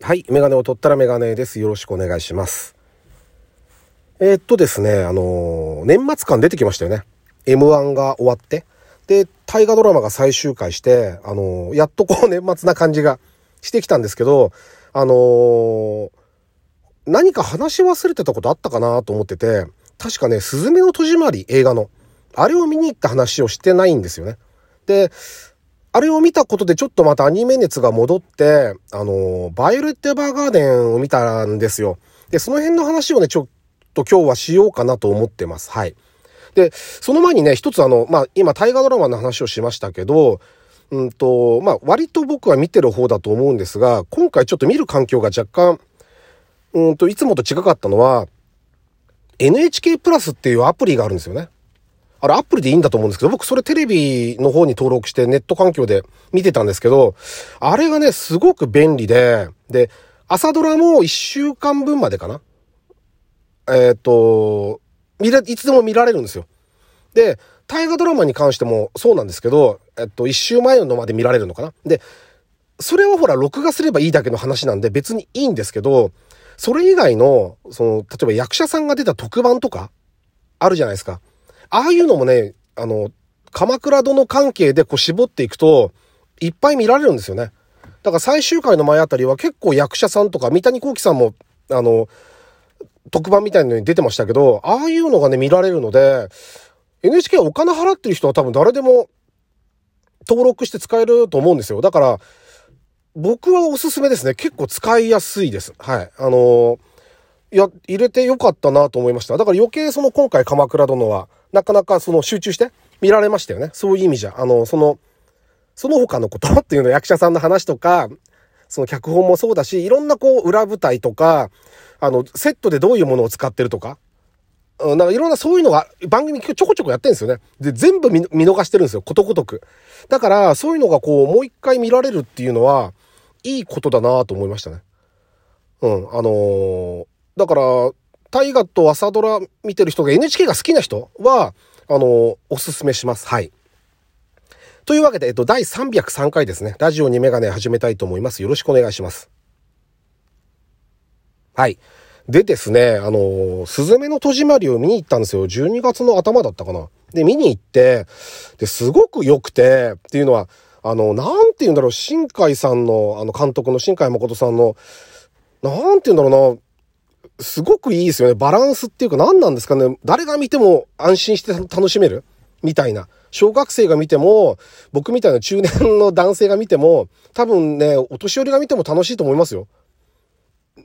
はい。メガネを取ったらメガネです。よろしくお願いします。えーっとですね、あのー年末感出てきましたよね。M1 が終わって。で、大河ドラマが最終回して、あのーやっとこう年末な感じがしてきたんですけど、あの何か話し忘れてたことあったかなと思ってて、確かね、すずめの戸締まり映画の、あれを見に行った話をしてないんですよね。で、あれを見たことでちょっとまたアニメ熱が戻って、あの、バイオレット・エヴァーガーデンを見たんですよ。で、その辺の話をね、ちょっと今日はしようかなと思ってます。はい。で、その前にね、一つあの、まあ、今、大河ドラマの話をしましたけど、うんと、まあ、割と僕は見てる方だと思うんですが、今回ちょっと見る環境が若干、うんと、いつもと違かったのは、NHK プラスっていうアプリがあるんですよね。あれアプリでいいんだと思うんですけど、僕それテレビの方に登録してネット環境で見てたんですけど、あれがね、すごく便利で、で、朝ドラも1週間分までかな？えっ、と、見れ、いつでも見られるんですよ。で、大河ドラマに関してもそうなんですけど、えっと、1週前のまで見られるのかな？で、それはほら、録画すればいいだけの話なんで別にいいんですけど、それ以外の、その、例えば役者さんが出た特番とか、あるじゃないですか。ああいうのもね、あの、鎌倉殿関係でこう絞っていくと、いっぱい見られるんですよね。だから最終回の前あたりは結構役者さんとか、三谷幸喜さんも、あの、特番みたいなのに出てましたけど、ああいうのがね、見られるので、NHK はお金払ってる人は多分誰でも登録して使えると思うんですよ。だから、僕はおすすめですね。結構使いやすいです。はい。あのいや、入れてよかったなと思いました。だから余計その今回鎌倉殿は、なかなかその集中して見られましたよね。そういう意味じゃ。あの、その、その他のこと っていうの役者さんの話とか、その脚本もそうだし、いろんなこう裏舞台とか、あの、セットでどういうものを使ってるとか、うん、なんかいろんなそういうのが番組ちょこちょこやってるんですよね。で、全部見逃してるんですよ。ことごとく。だから、そういうのがこう、もう一回見られるっていうのは、いいことだなと思いましたね。うん、あのーだから、大河と朝ドラ見てる人が NHK が好きな人は、あのおすすめします。はい。というわけで、えっと、第303回ですね。ラジオにメガネ始めたいと思います。よろしくお願いします。はい。でですね、あのー、すずめの戸締まりを見に行ったんですよ。12月の頭だったかな。で、見に行って、で、すごく良くて、っていうのは、あの、なんて言うんだろう、新海さんの、あの、監督の新海誠さんの、なんて言うんだろうな、すごくいいですよね。バランスっていうか何なんですかね。誰が見ても安心して楽しめる？みたいな。小学生が見ても、僕みたいな中年の男性が見ても、多分ね、お年寄りが見ても楽しいと思いますよ。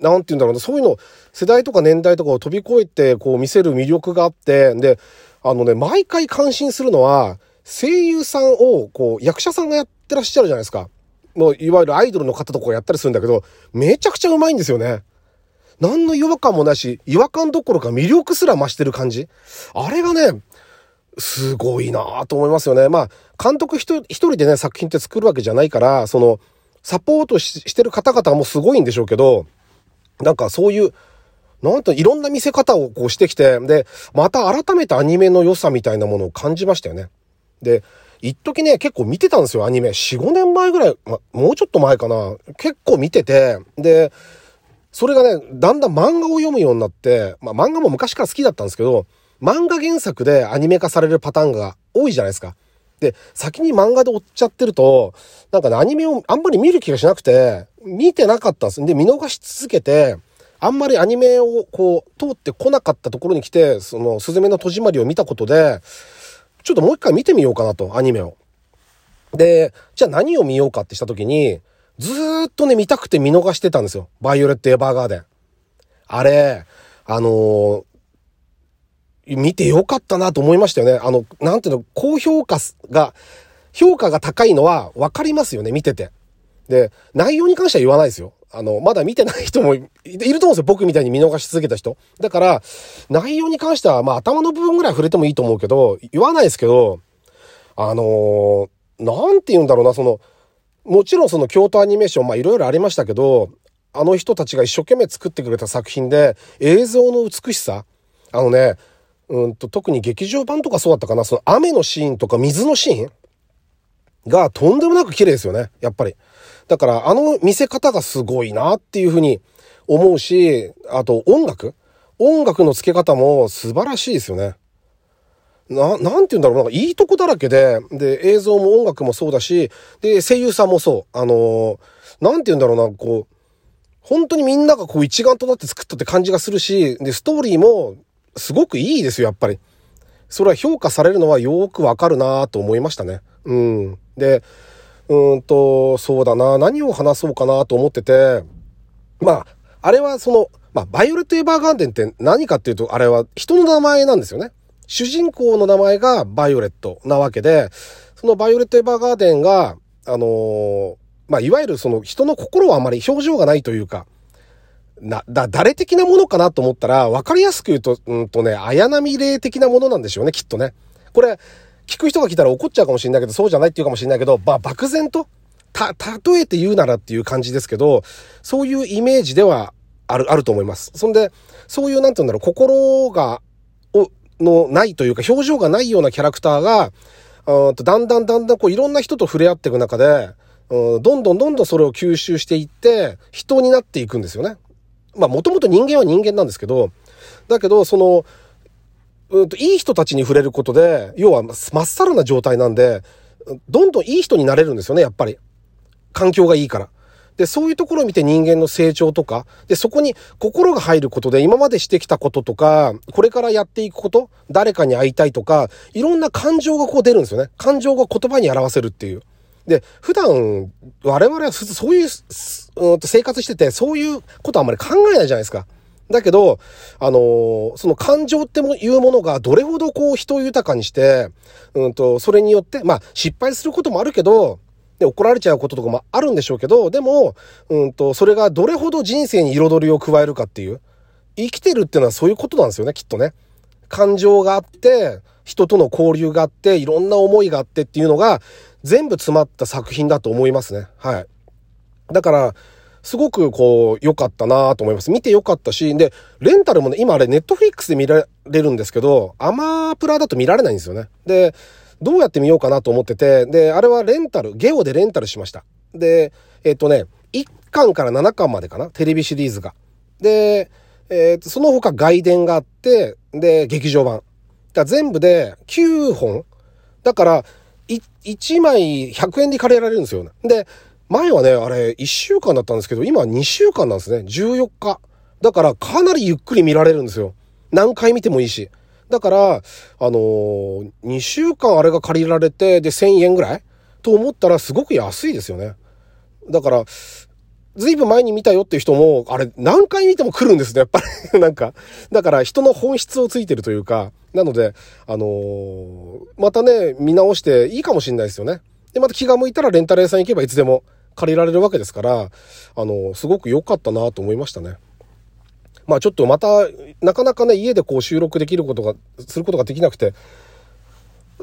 なんて言うんだろうな、そういうの、世代とか年代とかを飛び越えて、こう見せる魅力があって、で、あのね、毎回感心するのは、声優さんを、こう、役者さんがやってらっしゃるじゃないですか。もう、いわゆるアイドルの方とかやったりするんだけど、めちゃくちゃうまいんですよね。何の違和感もないし、違和感どころか魅力すら増してる感じ。あれがね、すごいなぁと思いますよね。まあ、監督一人でね、作品って作るわけじゃないから、その、サポートししてる方々もすごいんでしょうけど、なんかそういう、なんといろんな見せ方をこうしてきて、で、また改めてアニメの良さみたいなものを感じましたよね。で、一時ね、結構見てたんですよ、アニメ。4、5年前ぐらい、ま、もうちょっと前かな。結構見てて、で、それがね、だんだん漫画を読むようになって、まあ漫画も昔から好きだったんですけど、漫画原作でアニメ化されるパターンが多いじゃないですか。で、先に漫画で追っちゃってると、なんかね、アニメをあんまり見る気がしなくて、見てなかったんです。で、見逃し続けて、あんまりアニメをこう、通ってこなかったところに来て、その、すずめの戸締まりを見たことで、ちょっともう一回見てみようかなと、アニメを。で、じゃあ何を見ようかってした時に、ずーっとね、見たくて見逃してたんですよ。バイオレット・エヴァーガーデン。あれ、あのー見てよかったなと思いましたよね。あの、なんていうの、高評価が、評価が高いのは分かりますよね、見てて。で、内容に関しては言わないですよ。あの、まだ見てない人もいると思うんですよ。僕みたいに見逃し続けた人。だから、内容に関しては、まあ頭の部分ぐらい触れてもいいと思うけど、言わないですけど、あのーなんて言うんだろうな、その、もちろんその京都アニメーション、まあいろいろありましたけど、あの人たちが一生懸命作ってくれた作品で、映像の美しさ、あのね、うんと、特に劇場版とかそうだったかな、その雨のシーンとか水のシーンがとんでもなく綺麗ですよね。やっぱり。だからあの見せ方がすごいなっていうふうに思うし、あと音楽音楽の付け方も素晴らしいですよね。な、なんて言うんだろう、なんかいいとこだらけで、で、映像も音楽もそうだし、で、声優さんもそう。あのー、なんて言うんだろうな、こう、本当にみんながこう一丸となって作ったって感じがするし、で、ストーリーもすごくいいですよ、やっぱり。それは評価されるのはよくわかるなと思いましたね。うん。で、うんと、そうだな、何を話そうかなと思ってて、まあ、あれはその、まあ、バイオレット・エヴァーガーデンって何かっていうと、あれは人の名前なんですよね。主人公の名前がバイオレットなわけで、そのバイオレット・エヴァーガーデンが、あのー、まあ、いわゆるその人の心はあまり表情がないというか、な、だ、誰的なものかなと思ったら、わかりやすく言うと、うんとね、綾波レイ的なものなんでしょうね、きっとね。これ、聞く人が来たら怒っちゃうかもしれないけど、そうじゃないっていうかもしれないけど、まあ、漠然と、た、例えて言うならっていう感じですけど、そういうイメージではある、あると思います。そんで、そういう、なんて言うんだろう、心が、のないというか、表情がないようなキャラクターが、うんとだんだんだんだんこういろんな人と触れ合っていく中で、うん、どんどんどんどんそれを吸収していって、人になっていくんですよね。まあ、もともと人間は人間なんですけど、だけど、その、うんと、いい人たちに触れることで、要は、まっさらな状態なんで、どんどんいい人になれるんですよね、やっぱり。環境がいいから。で、そういうところを見て人間の成長とか、で、そこに心が入ることで今までしてきたこととか、これからやっていくこと、誰かに会いたいとか、いろんな感情がこう出るんですよね。感情が言葉に表せるっていう。で、普段、我々はそういう、うん生活してて、そういうことあんまり考えないじゃないですか。だけど、あのー、その感情っていうものがどれほどこう人を豊かにして、うんと、それによって、まあ失敗することもあるけど、で、怒られちゃうこととかもあるんでしょうけど、でも、うんと、それがどれほど人生に彩りを加えるかっていう、生きてるっていうのはそういうことなんですよね、きっとね。感情があって、人との交流があって、いろんな思いがあってっていうのが、全部詰まった作品だと思いますね。はい。だから、すごくこう、良かったなと思います。見て良かったし、で、レンタルもね、今あれネットフリックスで見られるんですけど、アマプラだと見られないんですよね。で、どうやって見ようかなと思ってて、で、あれはレンタル、ゲオでレンタルしました。で、えっ、とね、1巻から7巻までかな、テレビシリーズが。で、えっ、と、その他外伝があって、で、劇場版。だ全部で9本。だから、1枚100円で借りられるんですよ。で、前はね、あれ1週間だったんですけど、今は2週間なんですね。14日。だからかなりゆっくり見られるんですよ。何回見てもいいし。だから、あのー、2週間あれが借りられて、で、1000円ぐらい？と思ったらすごく安いですよね。だから、ずいぶん前に見たよっていう人も、あれ、何回見ても来るんですね、やっぱり なんか。だから人の本質をついてるというか、なので、あのー、またね、見直していいかもしれないですよね。で、また気が向いたらレンタル屋さん行けばいつでも借りられるわけですから、あのー、すごく良かったなと思いましたね。まあちょっとまた、なかなかね、家でこう収録できることが、することができなくて、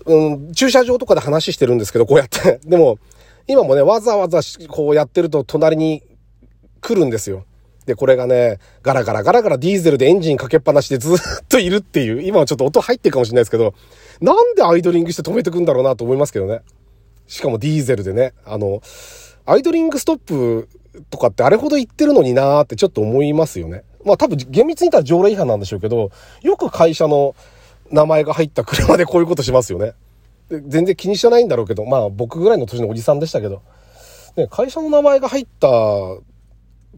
うん、駐車場とかで話してるんですけど、こうやって。でも、今もね、わざわざこうやってると隣に来るんですよ。で、これがね、ガラガラガラガラディーゼルでエンジンかけっぱなしでずっといるっていう、今はちょっと音入ってるかもしれないですけど、なんでアイドリングして止めてくんだろうなと思いますけどね。しかもディーゼルでね、あの、アイドリングストップとかってあれほど言ってるのになーってちょっと思いますよね。まあ多分厳密に言ったら条例違反なんでしょうけど、よく会社の名前が入った車でこういうことしますよね。全然気にしてないんだろうけど、まあ僕ぐらいの年のおじさんでしたけど、ね、会社の名前が入った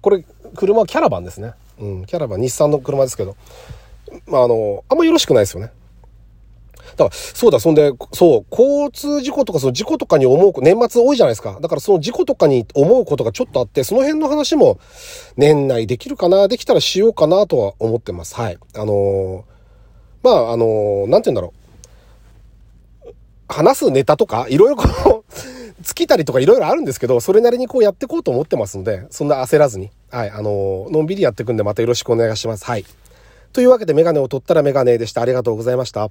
これ、車はキャラバンですね。うん、キャラバン、日産の車ですけど。まあ、あの、あんまよろしくないですよね。だから、そうだ、そんで、そう、交通事故とか、その事故とかに思う、年末多いじゃないですか。だからその事故とかに思うことがちょっとあって、その辺の話も、年内できるかな、できたらしようかなとは思ってます。はい。あのー、まあ、あのー、なんて言うんだろう。話すネタとか、いろいろこう尽きたりとかいろいろあるんですけど、それなりにこうやっていこうと思ってますので、そんな焦らずに、はい、あののんびりやっていくんでまたよろしくお願いします。はい。というわけでメガネを取ったらメガネでした。ありがとうございました。